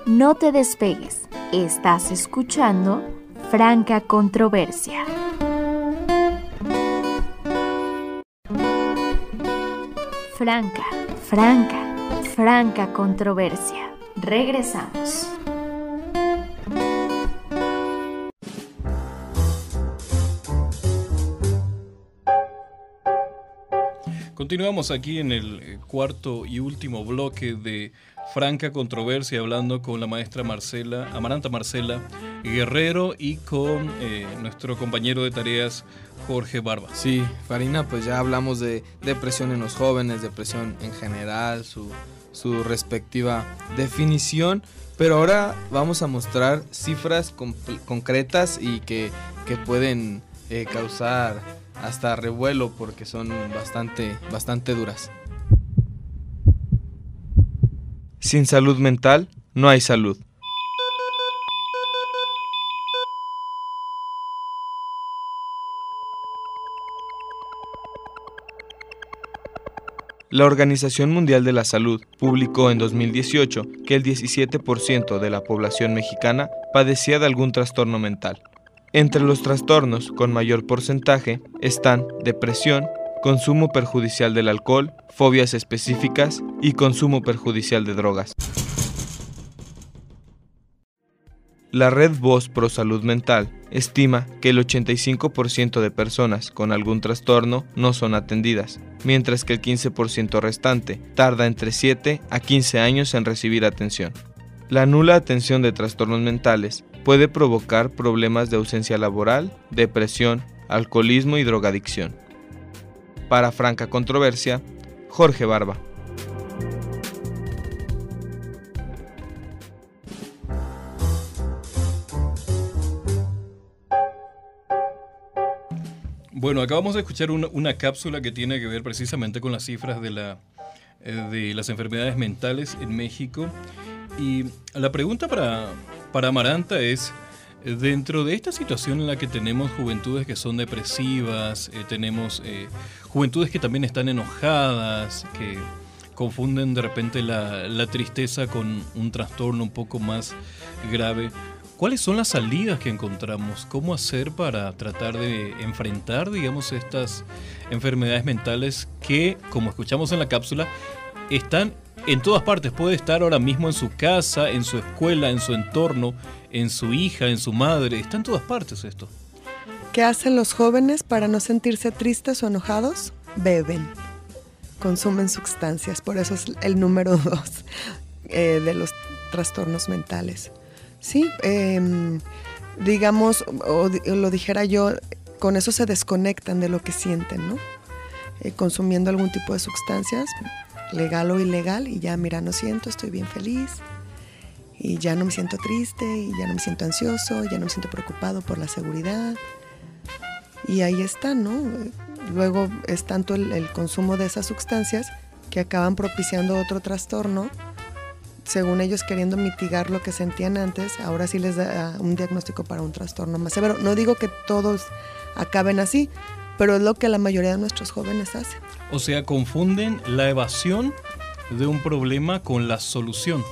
No te despegues. Estás escuchando Franca Controversia. Franca, franca, franca controversia. Regresamos. Continuamos aquí en el eh, cuarto y último bloque de franca controversia hablando con la maestra Marcela, Amaranta Marcela Guerrero y con eh, nuestro compañero de tareas Jorge Barba. Sí, Farina, pues ya hablamos de depresión en los jóvenes, depresión en general, su, su respectiva definición, pero ahora vamos a mostrar cifras concretas y que, que pueden eh, causar hasta revuelo porque son bastante, bastante duras. Sin salud mental no hay salud. La Organización Mundial de la Salud publicó en 2018 que el 17% de la población mexicana padecía de algún trastorno mental. Entre los trastornos con mayor porcentaje están depresión, consumo perjudicial del alcohol, fobias específicas y consumo perjudicial de drogas. La Red Voz Pro Salud Mental estima que el 85% de personas con algún trastorno no son atendidas, mientras que el 15% restante tarda entre 7 a 15 años en recibir atención. La nula atención de trastornos mentales puede provocar problemas de ausencia laboral, depresión, alcoholismo y drogadicción. Para Franca Controversia, Jorge Barba. Bueno, acabamos de escuchar una, cápsula que tiene que ver precisamente con las cifras de, la, eh, de las enfermedades mentales en México. Y la pregunta para, para Amaranta es, Dentro de esta situación en la que tenemos juventudes que son depresivas, eh, tenemos eh, juventudes que también están enojadas, que confunden de repente la, la, tristeza con un trastorno un poco más grave, ¿cuáles son las salidas que encontramos? ¿Cómo hacer para tratar de enfrentar, digamos, estas enfermedades mentales que, como escuchamos en la cápsula, están en todas partes. Puede estar ahora mismo en su casa, en su escuela, en su entorno, en su hija, en su madre. Está en todas partes esto. ¿Qué hacen los jóvenes para no sentirse tristes o enojados? Beben. Consumen sustancias. Por eso es el número <laughs> dos eh, de los trastornos mentales. Sí, em, digamos, o, lo dijera yo, con eso se desconectan de lo que sienten, ¿no? Eh, consumiendo algún tipo de sustancias, legal o ilegal, y ya, mira, no siento, estoy bien feliz, y ya no me siento triste, y ya no me siento ansioso, ya no me siento preocupado por la seguridad. Y ahí está, ¿no? Luego es tanto el, consumo de esas sustancias que acaban propiciando otro trastorno, según ellos queriendo mitigar lo que sentían antes, ahora sí les da un diagnóstico para un trastorno más severo. No digo que todos acaben así, pero es lo que la mayoría de nuestros jóvenes hacen. O sea, confunden la evasión de un problema con la solución.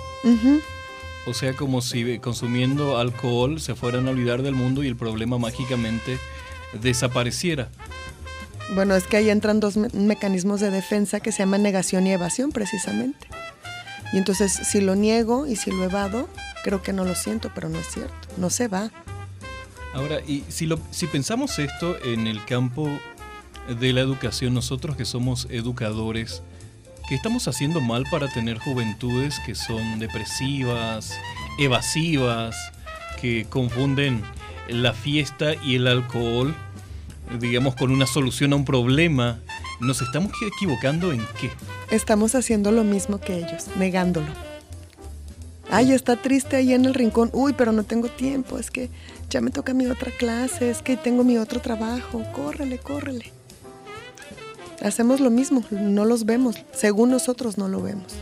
O sea, como si consumiendo alcohol se fueran a olvidar del mundo y el problema mágicamente desapareciera. Bueno, es que ahí entran dos mecanismos de defensa que se llaman negación y evasión precisamente. Y entonces si lo niego y si lo evado, creo que no lo siento, pero no es cierto, no se va. Ahora, y si, si pensamos esto en el campo de la educación, nosotros que somos educadores, ¿qué estamos haciendo mal para tener juventudes que son depresivas, evasivas, que confunden la fiesta y el alcohol, digamos, con una solución a un problema? ¿Nos estamos equivocando en qué? Estamos haciendo lo mismo que ellos, negándolo. Ay, está triste ahí en el rincón. Uy, pero no tengo tiempo. Es que ya me toca mi otra clase. Es que tengo mi otro trabajo. Córrele, córrele. hacemos lo mismo, no los vemos, según nosotros no lo vemos.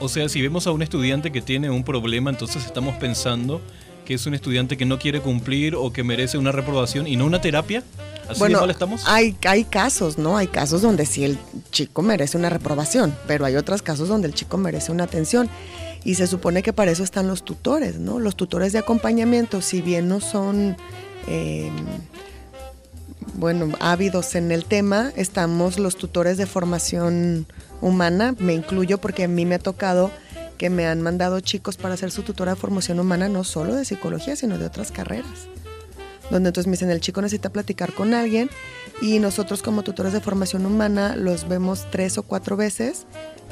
O sea, si vemos a un estudiante que tiene un problema, entonces estamos pensando que es un estudiante que no quiere cumplir o que merece una reprobación y no una terapia. ¿Así bueno, estamos? Hay, hay casos, ¿no? Hay casos donde sí el chico merece una reprobación, pero hay otros casos donde el chico merece una atención. Y se supone que para eso están los tutores, ¿no? Los tutores de acompañamiento, si bien no son, eh, bueno, ávidos en el tema, estamos los tutores de formación humana, me incluyo porque a mí me ha tocado que me han mandado chicos para ser su tutora de formación humana, no solo de psicología, sino de otras carreras. Donde entonces me dicen, el chico necesita platicar con alguien y nosotros como tutores de formación humana los vemos tres o cuatro veces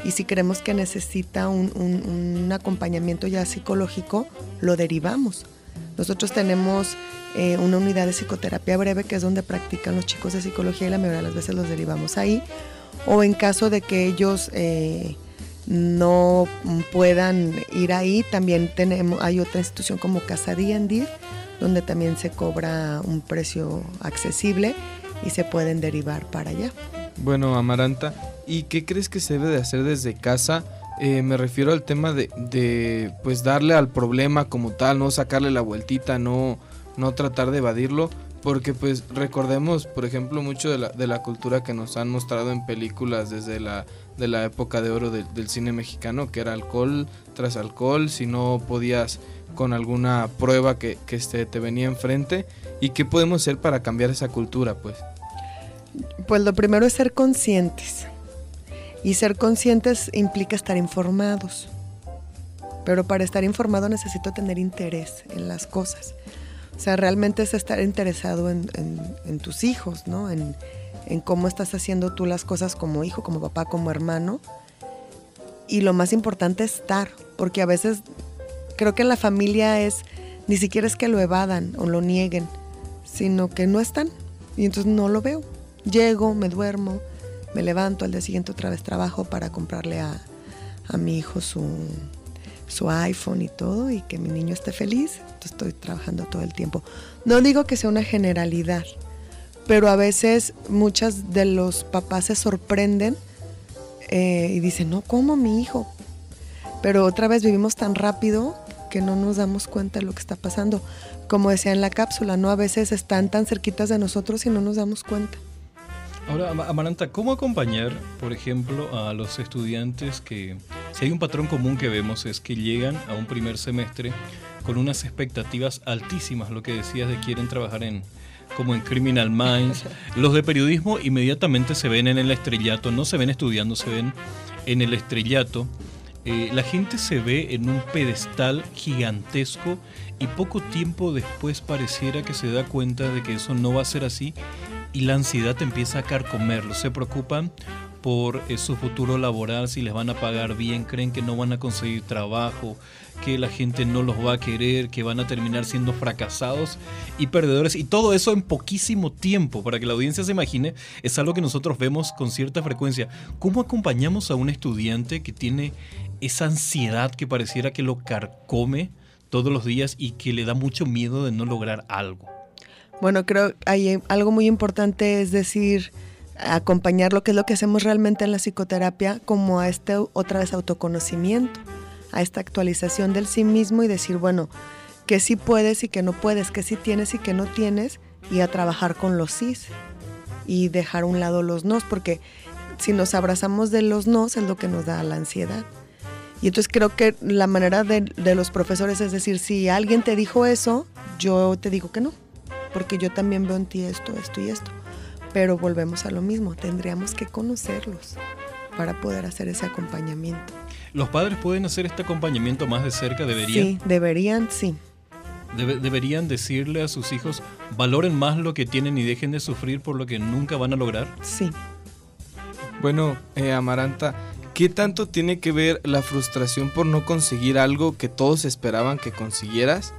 y si creemos que necesita un, acompañamiento ya psicológico, lo derivamos. Nosotros tenemos eh, una unidad de psicoterapia breve que es donde practican los chicos de psicología y la mayoría de las veces los derivamos ahí. O en caso de que ellos eh, no puedan ir ahí, también tenemos, hay otra institución como Casa D&D, donde también se cobra un precio accesible y se pueden derivar para allá. Bueno, Amaranta, ¿y qué crees que se debe de hacer desde casa? Eh, me refiero al tema de, de, pues darle al problema como tal, no sacarle la vueltita, no, no tratar de evadirlo, porque pues recordemos, por ejemplo, mucho de la, de la cultura que nos han mostrado en películas desde la, de la época de oro de, del cine mexicano, que era alcohol tras alcohol, si no podías con alguna prueba que, que este, te venía enfrente, y qué podemos hacer para cambiar esa cultura, pues. Pues lo primero es ser conscientes. Y ser conscientes implica estar informados. Pero para estar informado necesito tener interés en las cosas. O sea, realmente es estar interesado en, en, tus hijos, ¿no? En, en, cómo estás haciendo tú las cosas como hijo, como papá, como hermano. Y lo más importante es estar, porque a veces creo que en la familia es, ni siquiera es que lo evadan o lo nieguen, sino que no están. Y entonces no lo veo. Llego, me duermo, me levanto, al día siguiente otra vez trabajo para comprarle a, a mi hijo su, su iPhone y todo y que mi niño esté feliz. Entonces estoy trabajando todo el tiempo. No digo que sea una generalidad, pero a veces muchas de los papás se sorprenden eh, y dicen, no, ¿cómo mi hijo? Pero otra vez vivimos tan rápido que no nos damos cuenta de lo que está pasando. Como decía en la cápsula, ¿no? A veces están tan cerquitas de nosotros y no nos damos cuenta. Ahora, Amaranta, ¿cómo acompañar, por ejemplo, a los estudiantes que, si hay un patrón común que vemos, es que llegan a un primer semestre con unas expectativas altísimas, lo que decías de quieren trabajar en, como en Criminal Minds. <laughs> Los de periodismo inmediatamente se ven en el estrellato, no se ven estudiando, se ven en el estrellato. Eh, la gente se ve en un pedestal gigantesco y poco tiempo después pareciera que se da cuenta de que eso no va a ser así y la ansiedad empieza a carcomerlos. Se preocupan por eh, su futuro laboral, si les van a pagar bien, creen que no van a conseguir trabajo, que la gente no los va a querer, que van a terminar siendo fracasados y perdedores. Y todo eso en poquísimo tiempo, para que la audiencia se imagine, es algo que nosotros vemos con cierta frecuencia. ¿Cómo acompañamos a un estudiante que tiene esa ansiedad que pareciera que lo carcome todos los días y que le da mucho miedo de no lograr algo? Bueno, creo hay algo muy importante, es decir, acompañar lo que es lo que hacemos realmente en la psicoterapia como a este otra vez autoconocimiento, a esta actualización del sí mismo y decir, bueno, que sí puedes y que no puedes, que sí tienes y que no tienes, y a trabajar con los sís y dejar a un lado los nos, porque si nos abrazamos de los nos es lo que nos da la ansiedad. Y entonces creo que la manera de, de los profesores es decir, si alguien te dijo eso, yo te digo que no porque yo también veo en ti esto, esto y esto. Pero volvemos a lo mismo, tendríamos que conocerlos para poder hacer ese acompañamiento. ¿Los padres pueden hacer este acompañamiento más de cerca? ¿Deberían? Sí, deberían, sí. Debe, deberían decirle a sus hijos, valoren más lo que tienen y dejen de sufrir por lo que nunca van a lograr. Sí. Bueno, eh, Amaranta, ¿qué tanto tiene que ver la frustración por no conseguir algo que todos esperaban que consiguieras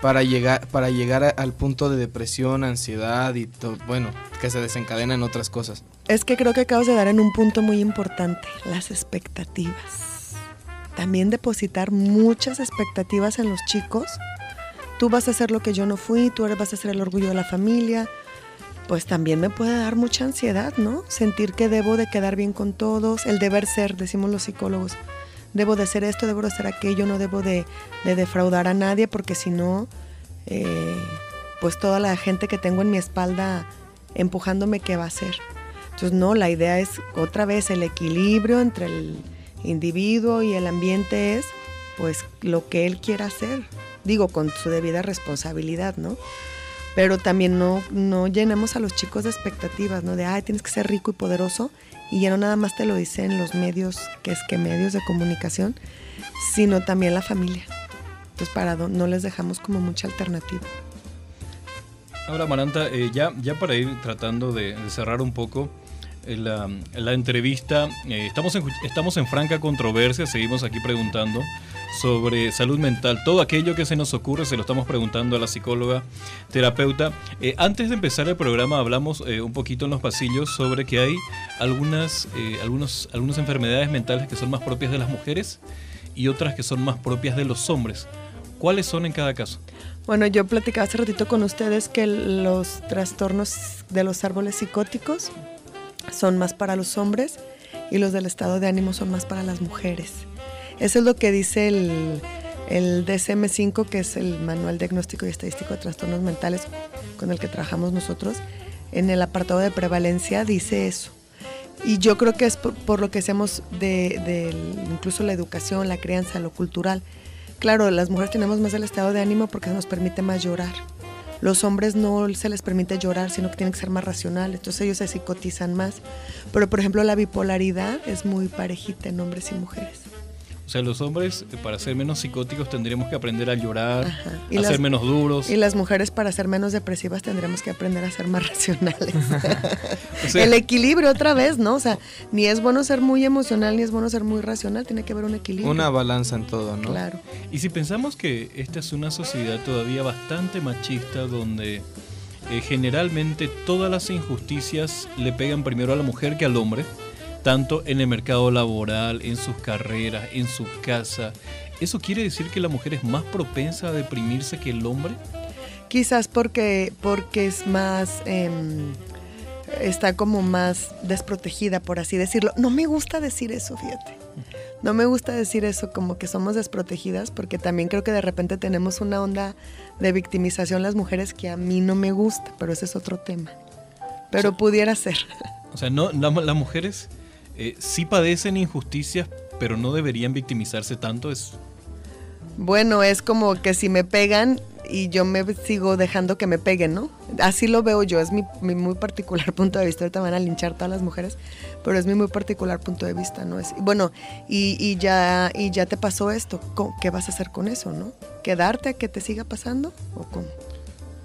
para llegar, para llegar al punto de depresión, ansiedad y todo, bueno, que se desencadenan otras cosas. Es que creo que acabas de dar en un punto muy importante, las expectativas. También depositar muchas expectativas en los chicos. Tú vas a hacer lo que yo no fui, tú vas a ser el orgullo de la familia, pues también me puede dar mucha ansiedad, ¿no? Sentir que debo de quedar bien con todos, el deber ser, decimos los psicólogos. Debo de hacer esto, debo de hacer aquello, no debo de, de defraudar a nadie porque si no, eh, pues toda la gente que tengo en mi espalda empujándome, ¿qué va a hacer? Entonces, no, la idea es otra vez el equilibrio entre el individuo y el ambiente es pues lo que él quiera hacer, digo, con su debida responsabilidad, ¿no? Pero también no, no llenemos a los chicos de expectativas, ¿no? De, ay, tienes que ser rico y poderoso, y ya no nada más te lo dicen los medios, que es que medios de comunicación, sino también la familia. Entonces, para no les dejamos como mucha alternativa. Ahora, Maranta, eh, ya, ya para ir tratando de cerrar un poco, la, la entrevista. Eh, estamos, en, estamos en franca controversia, seguimos aquí preguntando sobre salud mental. Todo aquello que se nos ocurre se lo estamos preguntando a la psicóloga terapeuta. Eh, antes de empezar el programa hablamos eh, un poquito en los pasillos sobre que hay algunas, algunos, algunas enfermedades mentales que son más propias de las mujeres y otras que son más propias de los hombres. ¿Cuáles son en cada caso? Bueno, yo platicaba hace ratito con ustedes que los trastornos de los árboles psicóticos son más para los hombres y los del estado de ánimo son más para las mujeres. Eso es lo que dice el, el DSM-5, que es el Manual Diagnóstico y Estadístico de Trastornos Mentales con el que trabajamos nosotros. En el apartado de prevalencia dice eso. Y yo creo que es por, lo que hacemos de, de, incluso la educación, la crianza, lo cultural. Claro, las mujeres tenemos más el estado de ánimo porque nos permite más llorar los hombres no se les permite llorar, sino que tienen que ser más racionales, entonces ellos se psicotizan más. Pero por ejemplo la bipolaridad es muy parejita en hombres y mujeres. O sea, los hombres, eh, para ser menos psicóticos, tendríamos que aprender a llorar, a ser menos duros. Y las mujeres, para ser menos depresivas, tendríamos que aprender a ser más racionales. <laughs> el equilibrio, otra vez, ¿no? O sea, ni es bueno ser muy emocional, ni es bueno ser muy racional, tiene que haber un equilibrio. Una balanza en todo, ¿no? Claro. Y si pensamos que esta es una sociedad todavía bastante machista, donde eh, generalmente todas las injusticias le pegan primero a la mujer que al hombre, tanto en el mercado laboral, en sus carreras, en su casa. ¿Eso quiere decir que la mujer es más propensa a deprimirse que el hombre? Quizás porque, porque es más... Em, está como más desprotegida, por así decirlo. No me gusta decir eso, fíjate. No me gusta decir eso como que somos desprotegidas, porque también creo que de repente tenemos una onda de victimización las mujeres que a mí no me gusta, pero ese es otro tema. Pero pudiera ser. O sea, no, las mujeres eh, sí padecen injusticias, pero no deberían victimizarse tanto. Es... Bueno, es como que si me pegan y yo me sigo dejando que me peguen, ¿no? Así lo veo yo, es mi, muy particular <laughs> punto de vista. Ahorita van a linchar todas las mujeres, pero es mi muy particular punto de vista, ¿no? Es, bueno, y, ya, y ya te pasó esto, ¿qué vas a hacer con eso, no? ¿Quedarte a que te siga pasando o cómo?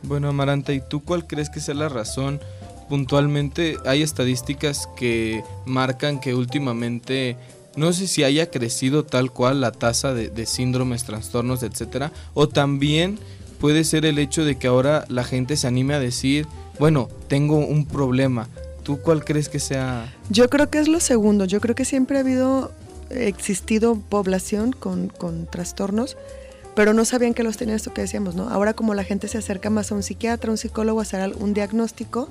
Bueno, Amaranta, ¿y tú cuál crees que sea la razón? Puntualmente hay estadísticas que marcan que últimamente no sé si haya crecido tal cual la tasa de, síndromes, trastornos, etcétera, o también puede ser el hecho de que ahora la gente se anime a decir, bueno, tengo un problema. ¿Tú cuál crees que sea? Yo creo que es lo segundo. Yo creo que siempre ha habido, existido población con, con trastornos, pero no sabían que los tenían esto que decíamos, ¿no? Ahora como la gente se acerca más a un psiquiatra, un psicólogo a hacer un diagnóstico,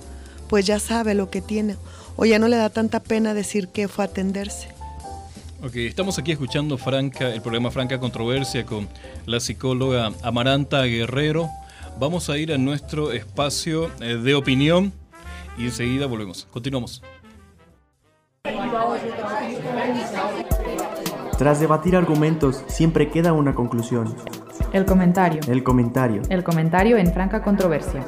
pues ya sabe lo que tiene o ya no le da tanta pena decir que fue a atenderse. Ok, estamos aquí escuchando Franca, el programa Franca Controversia con la psicóloga Amaranta Guerrero. Vamos a ir a nuestro espacio eh, de opinión y enseguida volvemos. Continuamos. Tras debatir argumentos, siempre queda una conclusión. El comentario. El comentario. El comentario en Franca Controversia.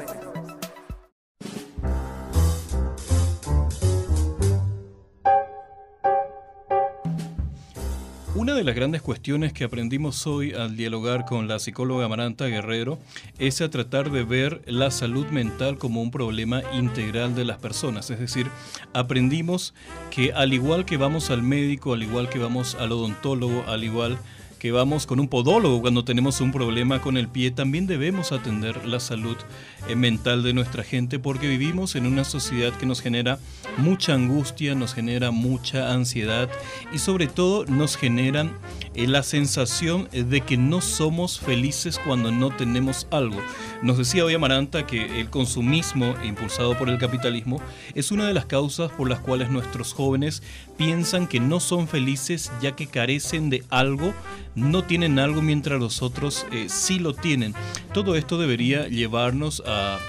Las grandes cuestiones que aprendimos hoy al dialogar con la psicóloga Maranta Guerrero es a tratar de ver la salud mental como un problema integral de las personas. Es decir, aprendimos que al igual que vamos al médico, al igual que vamos al odontólogo, al igual que vamos con un podólogo cuando tenemos un problema con el pie, también debemos atender la salud eh, mental de nuestra gente porque vivimos en una sociedad que nos genera mucha angustia, nos genera mucha ansiedad y sobre todo nos generan eh, la sensación de que no somos felices cuando no tenemos algo. Nos decía hoy Amaranta que el consumismo impulsado por el capitalismo es una de las causas por las cuales nuestros jóvenes piensan que no son felices ya que carecen de algo, no tienen algo mientras los otros eh, sí lo tienen. Todo esto debería llevarnos a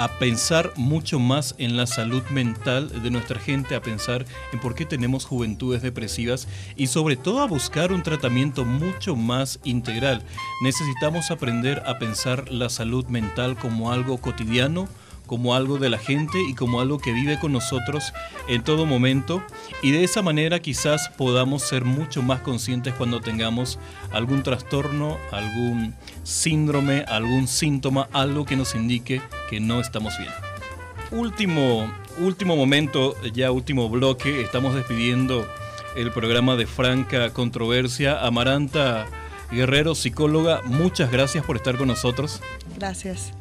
a pensar mucho más en la salud mental de nuestra gente, a pensar en por qué tenemos juventudes depresivas y sobre todo a buscar un tratamiento mucho más integral. Necesitamos aprender a pensar la salud mental como algo cotidiano, como algo de la gente y como algo que vive con nosotros en todo momento y de esa manera quizás podamos ser mucho más conscientes cuando tengamos algún trastorno, algún síndrome, algún síntoma, algo que nos indique que no estamos bien. Último, último momento, ya último bloque, estamos despidiendo el programa de Franca Controversia. Amaranta Guerrero, psicóloga, muchas gracias por estar con nosotros. Gracias.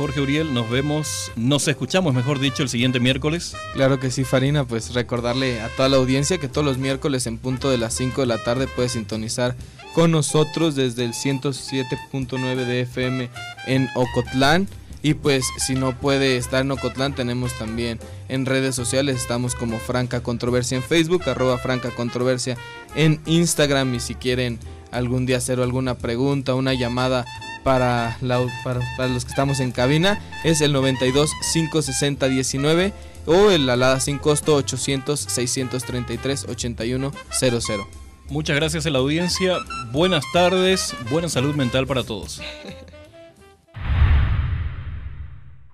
Jorge Uriel, nos vemos, nos escuchamos, mejor dicho, el siguiente miércoles. Claro que sí, Farina, pues recordarle a toda la audiencia que todos los miércoles en punto de las 5 de la tarde puede sintonizar con nosotros desde el 107.9 de FM en Ocotlán. Y pues si no puede estar en Ocotlán, tenemos también en redes sociales, estamos como Franca Controversia en Facebook, arroba Franca Controversia en Instagram y si quieren algún día hacer alguna pregunta, una llamada para, para, los que estamos en cabina es el 92 560 19 o el alada sin costo 800 633 8100. Muchas gracias a la audiencia, buenas tardes, buena salud mental para todos.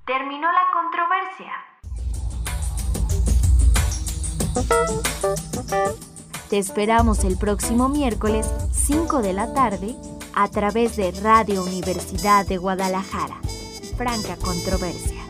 Terminó la controversia. Te esperamos el próximo miércoles 5 de la tarde a través de Radio Universidad de Guadalajara. Franca Controversia.